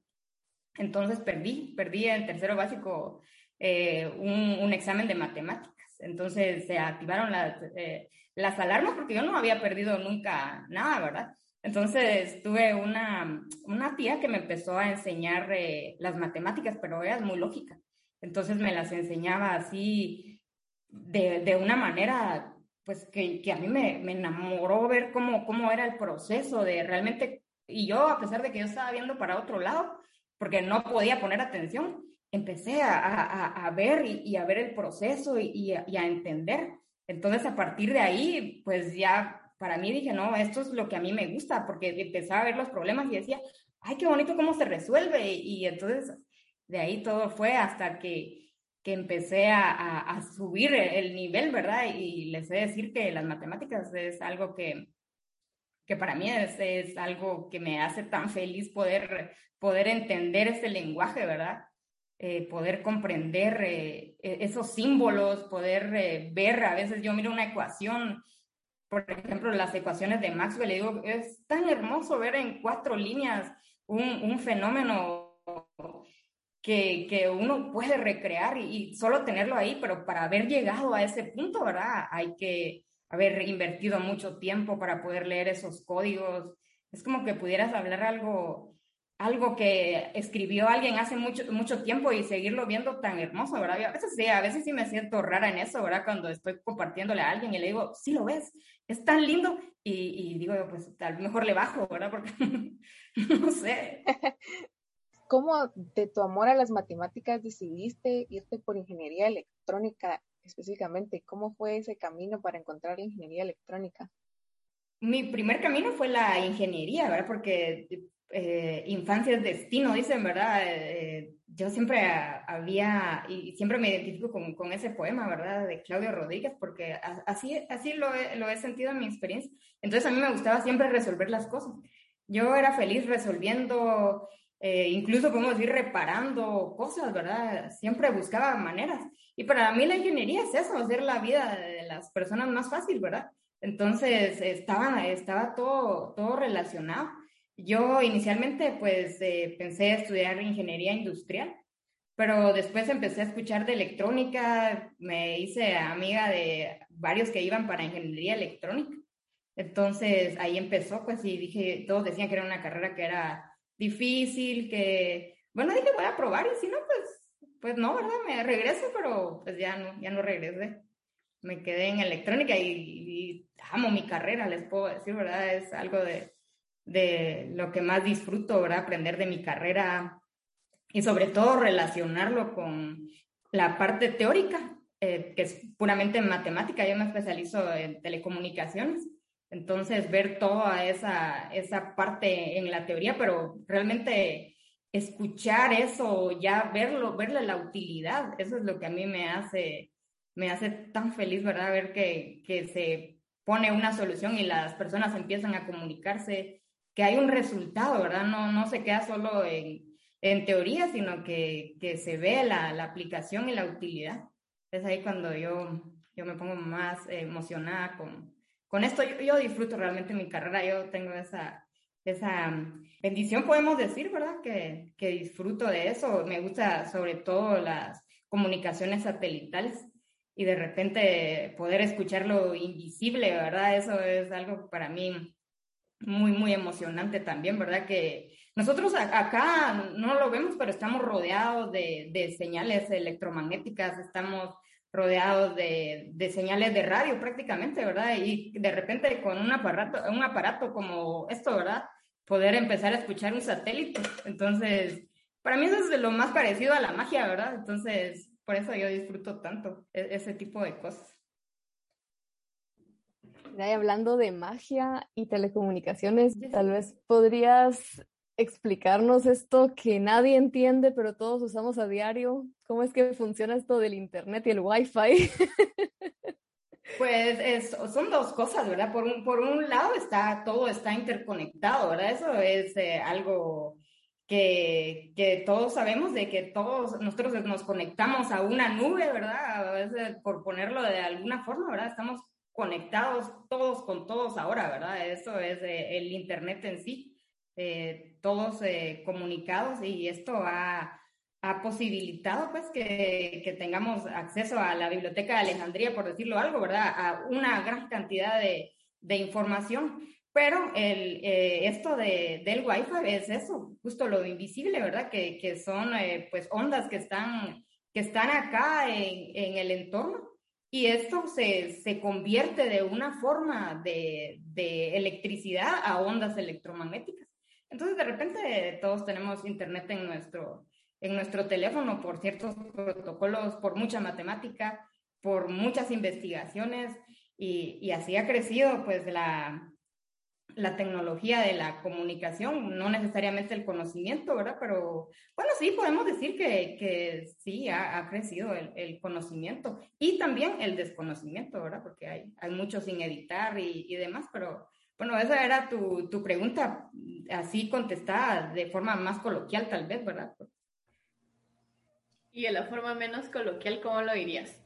Entonces perdí, perdí en tercero básico eh, un, un, examen de matemáticas. Entonces se activaron las, eh, las alarmas porque yo no había perdido nunca nada, ¿verdad? Entonces tuve una, una tía que me empezó a enseñar eh, las matemáticas, pero era muy lógica. Entonces me las enseñaba así de, de una manera, pues que, que a mí me, me, enamoró ver cómo, cómo era el proceso de realmente, y yo a pesar de que yo estaba viendo para otro lado, porque no podía poner atención, empecé a, a, a ver y, a ver el proceso y, a, entender. Entonces a partir de ahí, pues ya para mí dije, no, esto es lo que a mí me gusta, porque empezaba a ver los problemas y decía, ay, qué bonito cómo se resuelve. Y, entonces de ahí todo fue hasta que, que empecé a, subir el nivel, ¿verdad? Y les he de decir que las matemáticas es algo que, que para mí es, algo que me hace tan feliz poder, poder entender ese lenguaje, ¿verdad? Eh, poder comprender eh, esos símbolos, poder eh, ver, a veces yo miro una ecuación por ejemplo, las ecuaciones de Maxwell, le digo, es tan hermoso ver en cuatro líneas un, un fenómeno que, que, uno puede recrear y, y, solo tenerlo ahí, pero para haber llegado a ese punto, ¿verdad? Hay que haber invertido mucho tiempo para poder leer esos códigos. Es como que pudieras hablar algo algo que escribió alguien hace mucho, mucho tiempo y seguirlo viendo tan hermoso, ¿verdad? A veces sí, a veces sí me siento rara en eso, ¿verdad? Cuando estoy compartiéndole a alguien y le digo, sí lo ves, es tan lindo. Y, y digo, pues tal mejor le bajo, ¿verdad? Porque no sé. ¿Cómo de tu amor a las matemáticas decidiste irte por ingeniería electrónica específicamente? ¿Cómo fue ese camino para encontrar la ingeniería electrónica? Mi primer camino fue la ingeniería, ¿verdad? Porque eh, infancia es destino, dicen, ¿verdad? Eh, yo siempre había, y siempre me identifico con, con, ese poema, ¿verdad? De Claudio Rodríguez, porque así, así lo, lo he sentido en mi experiencia. Entonces a mí me gustaba siempre resolver las cosas. Yo era feliz resolviendo, eh, incluso podemos decir reparando cosas, ¿verdad? Siempre buscaba maneras. Y para mí la ingeniería es eso, hacer la vida de las personas más fácil, ¿verdad? Entonces estaba, estaba todo, todo relacionado. Yo inicialmente pues eh, pensé estudiar ingeniería industrial, pero después empecé a escuchar de electrónica, me hice amiga de varios que iban para ingeniería electrónica. Entonces ahí empezó, pues, y dije, todos decían que era una carrera que era difícil, que, bueno, dije, voy a probar, y si no, pues, pues no, ¿verdad? Me regreso, pero pues ya no, ya no regresé. Me quedé en electrónica y, y amo mi carrera, les puedo decir, ¿verdad? Es algo de, de lo que más disfruto, ¿verdad? Aprender de mi carrera y sobre todo relacionarlo con la parte teórica, eh, que es puramente matemática. Yo me especializo en telecomunicaciones. Entonces, ver toda esa, esa parte en la teoría, pero realmente escuchar eso, ya verlo, verle la utilidad, eso es lo que a mí me hace, me hace tan feliz, ¿verdad? Ver que, que se pone una solución y las personas empiezan a comunicarse que hay un resultado, ¿verdad? No, no se queda solo en, en teoría, sino que, que se ve la, la, aplicación y la utilidad. Es ahí cuando yo, yo me pongo más emocionada con, con esto. Yo, disfruto realmente mi carrera, yo tengo esa, esa bendición, podemos decir, ¿verdad? Que, que disfruto de eso. Me gusta sobre todo las comunicaciones satelitales y de repente poder escuchar lo invisible, ¿verdad? Eso es algo para mí muy, muy emocionante también, ¿verdad? Que nosotros acá no lo vemos, pero estamos rodeados de, de señales electromagnéticas, estamos rodeados de, de, señales de radio prácticamente, ¿verdad? Y de repente con un aparato, un aparato como esto, ¿verdad? Poder empezar a escuchar un satélite. Entonces, para mí eso es de lo más parecido a la magia, ¿verdad? Entonces, por eso yo disfruto tanto e, ese tipo de cosas. Y hablando de magia y telecomunicaciones, tal vez podrías explicarnos esto que nadie entiende, pero todos usamos a diario. ¿Cómo es que funciona esto del Internet y el Wi-Fi? Pues son dos cosas, ¿verdad? Por un, por un lado está, todo está interconectado, ¿verdad? Eso es eh, algo que, que, todos sabemos de que todos nosotros nos conectamos a una nube, ¿verdad? Por ponerlo de alguna forma, ¿verdad? Estamos conectados todos con todos ahora, ¿verdad? Eso es eh, el Internet en sí, eh, todos comunicados y esto ha ha posibilitado pues que, que, tengamos acceso a la biblioteca de Alejandría, por decirlo algo, ¿verdad? A una gran cantidad de, de información. Pero el, eh, esto de, del Wi-Fi es eso, justo lo invisible, ¿verdad? Que, que son eh, pues ondas que están, que están acá en, en el entorno y esto se, se, convierte de una forma de, de electricidad a ondas electromagnéticas. Entonces, de repente, todos tenemos internet en nuestro, en nuestro teléfono por ciertos protocolos, por mucha matemática, por muchas investigaciones y, y así ha crecido pues la, la tecnología de la comunicación, no necesariamente el conocimiento, ¿verdad? Pero bueno, sí, podemos decir que, que sí, ha, ha crecido el, el, conocimiento y también el desconocimiento, ¿verdad? Porque hay, hay mucho sin editar y, y demás, pero bueno, esa era tu, tu, pregunta así contestada de forma más coloquial tal vez, ¿verdad? Y de la forma menos coloquial, ¿cómo lo dirías?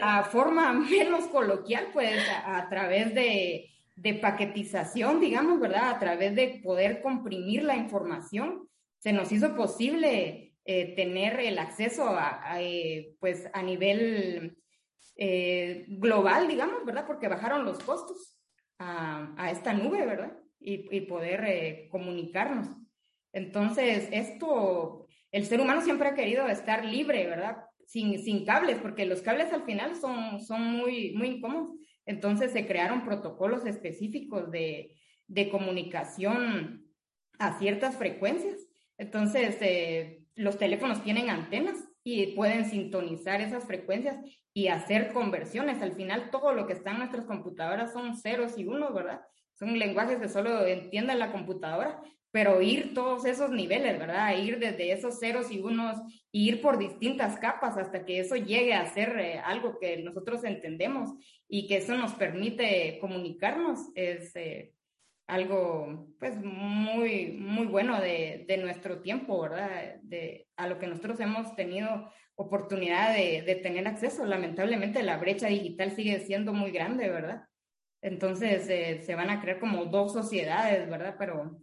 La forma menos coloquial, pues a, través de, de, paquetización, digamos, ¿verdad? A través de poder comprimir la información, se nos hizo posible eh, tener el acceso a, a eh, pues a nivel eh, global, digamos, ¿verdad? Porque bajaron los costos a, esta nube, ¿verdad? Y, y poder eh, comunicarnos. Entonces, esto el ser humano siempre ha querido estar libre, ¿verdad? Sin, sin cables, porque los cables al final son, son muy, muy incómodos. Entonces se crearon protocolos específicos de, de comunicación a ciertas frecuencias. Entonces, eh, los teléfonos tienen antenas y pueden sintonizar esas frecuencias y hacer conversiones. Al final, todo lo que está en nuestras computadoras son ceros y unos, ¿verdad? Son lenguajes que solo entiende la computadora, pero ir todos esos niveles, ¿verdad? Ir desde esos ceros y unos, ir por distintas capas hasta que eso llegue a ser eh, algo que nosotros entendemos y que eso nos permite comunicarnos, es eh, algo, pues, muy, muy bueno de, de, nuestro tiempo, ¿verdad? De, a lo que nosotros hemos tenido oportunidad de, de tener acceso. Lamentablemente la brecha digital sigue siendo muy grande, ¿verdad? Entonces eh, se van a crear como dos sociedades, ¿verdad? Pero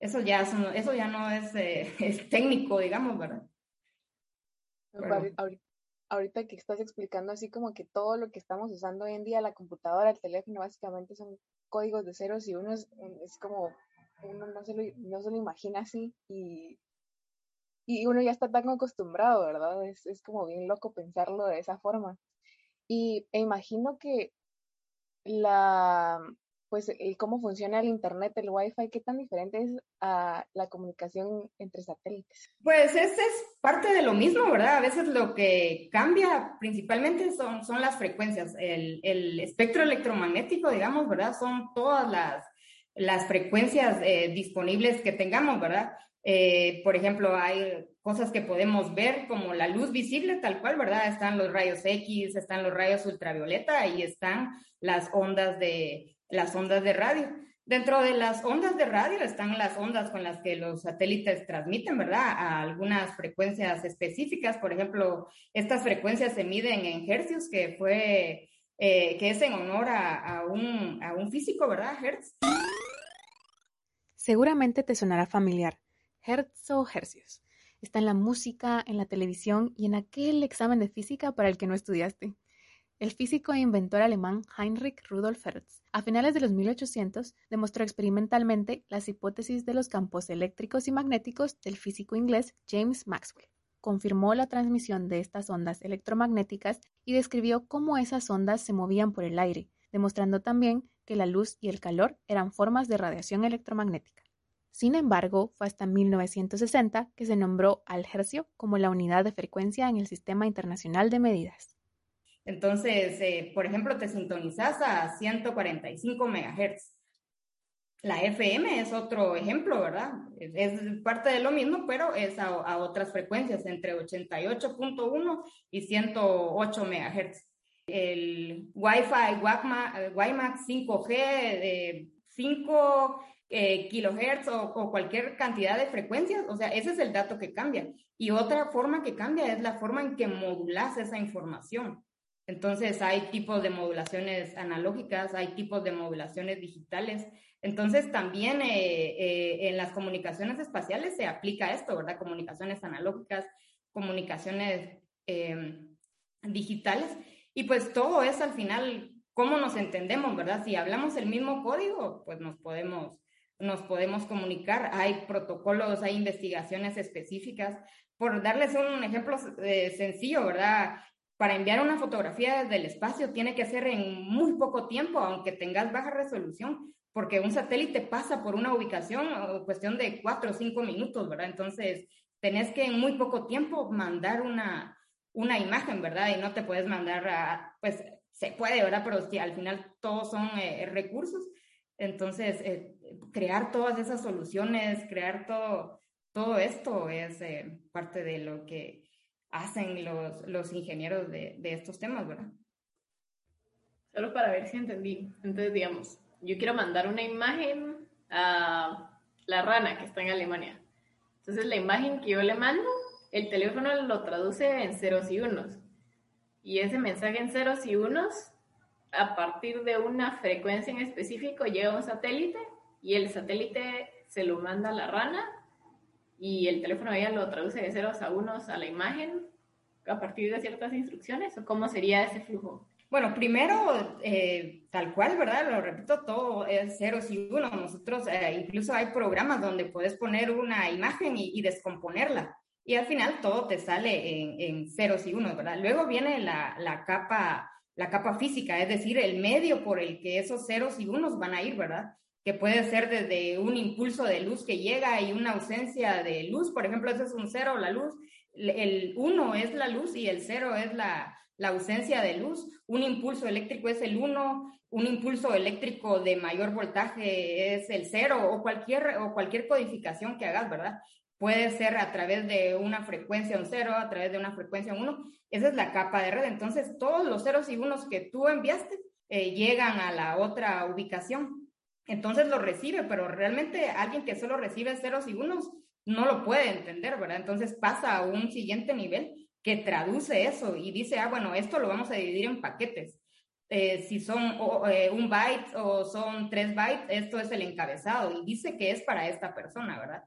eso ya, eso ya no es, eh, es técnico, digamos, ¿verdad? Ahorita, que estás explicando así como que todo lo que estamos usando hoy en día, la computadora, el teléfono, básicamente son códigos de ceros y unos, es como, uno no se lo, no se lo imagina así y, y uno ya está tan acostumbrado, ¿verdad? Es, es como bien loco pensarlo de esa forma. Y e imagino que la, pues el cómo funciona el internet, el wifi, qué tan diferente es a la comunicación entre satélites. Pues es, es parte de lo mismo, ¿verdad? A veces lo que cambia principalmente son, son las frecuencias. El, el espectro electromagnético, digamos, ¿verdad? Son todas las, las frecuencias eh, disponibles que tengamos, ¿verdad? Eh, por ejemplo, hay cosas que podemos ver como la luz visible tal cual, ¿verdad? Están los rayos X, están los rayos ultravioleta y están las ondas de, las ondas de radio. Dentro de las ondas de radio están las ondas con las que los satélites transmiten, ¿verdad? A algunas frecuencias específicas. Por ejemplo, estas frecuencias se miden en hercios, que fue, eh, que es en honor a, a, un, a un físico, ¿verdad? Hertz. Seguramente te sonará familiar. Hertz o hercios. Está en la música, en la televisión y en aquel examen de física para el que no estudiaste el físico e inventor alemán Heinrich Rudolf Hertz, a finales de los 1800, demostró experimentalmente las hipótesis de los campos eléctricos y magnéticos del físico inglés James Maxwell. Confirmó la transmisión de estas ondas electromagnéticas y describió cómo esas ondas se movían por el aire, demostrando también que la luz y el calor eran formas de radiación electromagnética. Sin embargo, fue hasta 1960 que se nombró al hercio como la unidad de frecuencia en el Sistema Internacional de Medidas. Entonces, eh, por ejemplo, te sintonizas a 145 MHz. La FM es otro ejemplo, ¿verdad? Es, parte de lo mismo, pero es a, otras frecuencias, entre 88.1 y 108 MHz. El Wi-Fi WiMAX 5G de 5 eh, kilohertz o, o, cualquier cantidad de frecuencias, o sea, ese es el dato que cambia. Y otra forma que cambia es la forma en que modulas esa información. Entonces hay tipos de modulaciones analógicas, hay tipos de modulaciones digitales. Entonces también eh, eh, en las comunicaciones espaciales se aplica esto, ¿verdad? Comunicaciones analógicas, comunicaciones em, digitales. Y pues todo es al final cómo nos entendemos, ¿verdad? Si hablamos el mismo código, pues nos podemos, nos podemos comunicar. Hay protocolos, hay investigaciones específicas. Por darles un ejemplo eh, sencillo, ¿verdad? Para enviar una fotografía desde el espacio tiene que ser en muy poco tiempo, aunque tengas baja resolución, porque un satélite pasa por una ubicación o cuestión de cuatro o cinco minutos, ¿verdad? Entonces, tenés que en muy poco tiempo mandar una, una imagen, ¿verdad? Y no te puedes mandar a, pues se puede, ¿verdad? Pero si al final todos son eh, recursos, entonces eh, crear todas esas soluciones, crear todo, todo esto es eh, parte de lo que hacen los, los ingenieros de, de, estos temas, ¿verdad? Solo para ver si entendí. Entonces, digamos, yo quiero mandar una imagen a la rana que está en Alemania. Entonces, la imagen que yo le mando, el teléfono lo traduce en ceros y unos. Y ese mensaje en ceros y unos, a partir de una frecuencia en específico, llega un satélite y el satélite se lo manda a la rana y el teléfono ella lo traduce de ceros a unos a la imagen a partir de ciertas instrucciones o cómo sería ese flujo? Bueno, primero, eh, tal cual, ¿verdad? Lo repito, todo es ceros y unos. Nosotros eh, incluso hay programas donde puedes poner una imagen y, descomponerla. Y al final todo te sale en, en ceros y unos, ¿verdad? Luego viene la, la, capa, la capa física, es decir, el medio por el que esos ceros y unos van a ir, ¿verdad? Que puede ser desde un impulso de luz que llega y una ausencia de luz, por ejemplo, eso es un cero, la luz, el uno es la luz y el cero es la, la ausencia de luz, un impulso eléctrico es el uno, un impulso eléctrico de mayor voltaje es el cero o cualquier, o cualquier codificación que hagas, ¿verdad? Puede ser a través de una frecuencia un cero, a través de una frecuencia un uno. Esa es la capa de red. Entonces, todos los ceros y unos que tú enviaste eh, llegan a la otra ubicación entonces lo recibe, pero realmente alguien que solo recibe ceros y unos no lo puede entender, ¿verdad? Entonces pasa a un siguiente nivel que traduce eso y dice, ah, bueno, esto lo vamos a dividir en paquetes. Eh, si son eh, un byte o son tres bytes, esto es el encabezado y dice que es para esta persona, ¿verdad?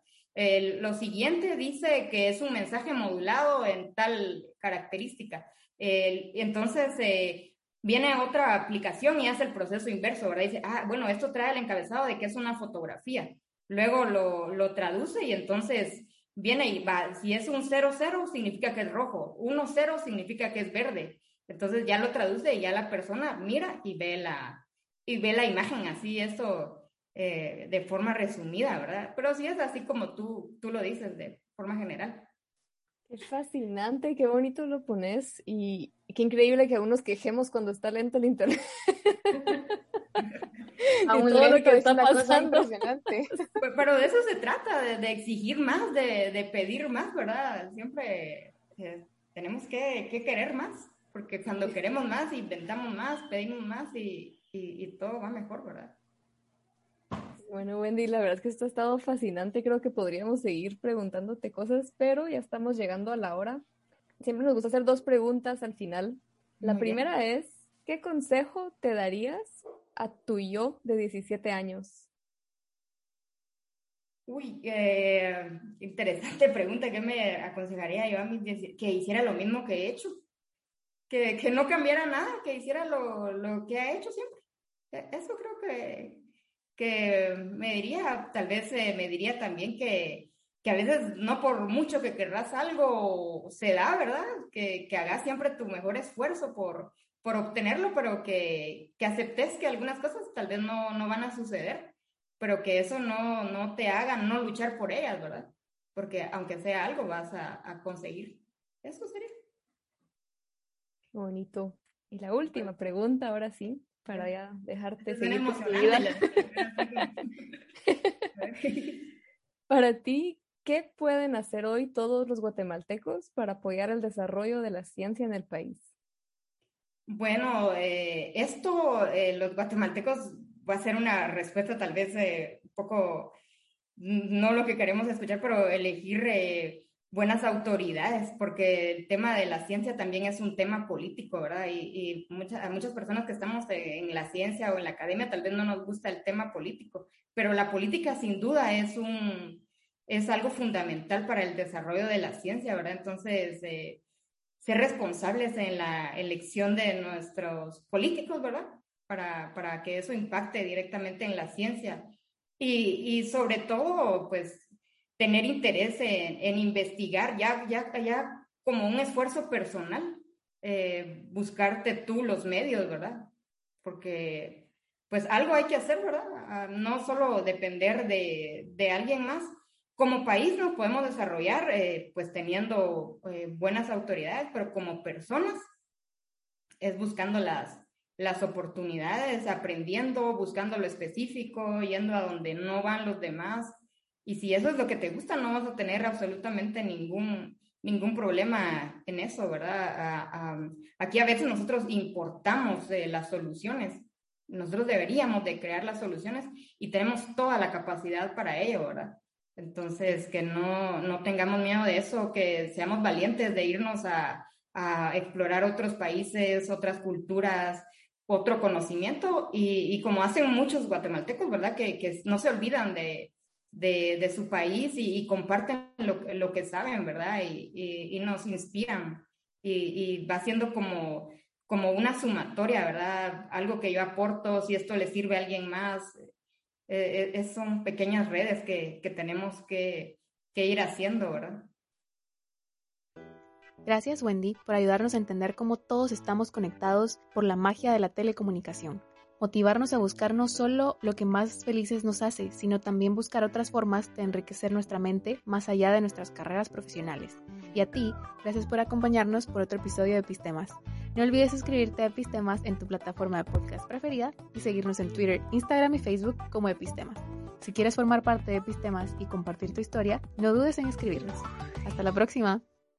lo siguiente dice que es un mensaje modulado en tal característica. entonces, eh, viene otra aplicación y hace el proceso inverso, ¿verdad? Dice, ah, bueno, esto trae el encabezado de que es una fotografía. Luego lo, lo traduce y entonces viene y va, si es un 00 significa que es rojo, 10 significa que es verde. Entonces ya lo traduce y ya la persona mira y ve la, y ve la imagen así, eso eh, de forma resumida, ¿verdad? Pero sí es así como tú, tú lo dices, de forma general. Es fascinante, qué bonito lo pones y qué increíble que aún nos quejemos cuando está lento el internet. Aún todo lo que está pasando. Pero de eso se trata, de, exigir más, de, pedir más, ¿verdad? Siempre eh, tenemos que, querer más, porque cuando queremos más, inventamos más, pedimos más y, y todo va mejor, ¿verdad? Bueno, Wendy, la verdad es que esto ha estado fascinante. Creo que podríamos seguir preguntándote cosas, pero ya estamos llegando a la hora. Siempre nos gusta hacer dos preguntas al final. La primera es, ¿qué consejo te darías a tu yo de 17 años? Uy, eh, interesante pregunta. ¿Qué me aconsejaría yo a mis que hiciera lo mismo que he hecho? Que, que no cambiara nada, que hiciera lo, lo que ha hecho siempre. E, eso creo que, que me diría, tal vez eh, me diría también que, que, a veces no por mucho que querrás algo se da, ¿verdad? Que, que hagas siempre tu mejor esfuerzo por, por obtenerlo, pero que, que aceptes que algunas cosas tal vez no, no van a suceder, pero que eso no, no te haga no luchar por ellas, ¿verdad? Porque aunque sea algo, vas a, a conseguir. Eso sería. Bonito. Y la última pregunta, ahora sí, para ya dejarte seguir Para ti, ¿qué pueden hacer hoy todos los guatemaltecos para apoyar el desarrollo de la ciencia en el país? Bueno, eh, esto, eh, los guatemaltecos, va a ser una respuesta tal vez eh, un poco, no lo que queremos escuchar, pero elegir buenas autoridades, porque el tema de la ciencia también es un tema político, ¿verdad? Y, muchas, a muchas personas que estamos en la ciencia o en la academia tal vez no nos gusta el tema político, pero la política sin duda es un es algo fundamental para el desarrollo de la ciencia, ¿verdad? Entonces, eh, ser responsables en la elección de nuestros políticos, ¿verdad? Para, para que eso impacte directamente en la ciencia. Y, y sobre todo, pues, tener interés en, investigar, ya, ya, ya como un esfuerzo personal, eh, buscarte tú los medios, ¿verdad? Porque pues algo hay que hacer, ¿verdad? Ah, no solo depender de, de alguien más. Como país nos podemos desarrollar eh, pues teniendo eh, buenas autoridades, pero como personas es buscando las, las oportunidades, aprendiendo, buscando lo específico, yendo a donde no van los demás, y si eso es lo que te gusta, no vas a tener absolutamente ningún, ningún problema en eso, ¿verdad? aquí a veces nosotros importamos eh, las soluciones. Nosotros deberíamos de crear las soluciones y tenemos toda la capacidad para ello, ¿verdad? Entonces, que no, no tengamos miedo de eso, que seamos valientes de irnos a, a explorar otros países, otras culturas, otro conocimiento y, y, como hacen muchos guatemaltecos, ¿verdad? Que, que no se olvidan de, de, de su país y, comparten lo, que saben, ¿verdad? Y, nos inspiran y, va siendo como, como una sumatoria, ¿verdad? Algo que yo aporto, si esto le sirve a alguien más, eh, eh son pequeñas redes que, que tenemos que, que ir haciendo, ¿verdad? Gracias Wendy por ayudarnos a entender cómo todos estamos conectados por la magia de la telecomunicación motivarnos a buscar no solo lo que más felices nos hace, sino también buscar otras formas de enriquecer nuestra mente más allá de nuestras carreras profesionales. Y a ti, gracias por acompañarnos por otro episodio de Epistemas. No olvides suscribirte a Epistemas en tu plataforma de podcast preferida y seguirnos en Twitter, Instagram y Facebook como Epistemas. Si quieres formar parte de Epistemas y compartir tu historia, no dudes en escribirnos. Hasta la próxima.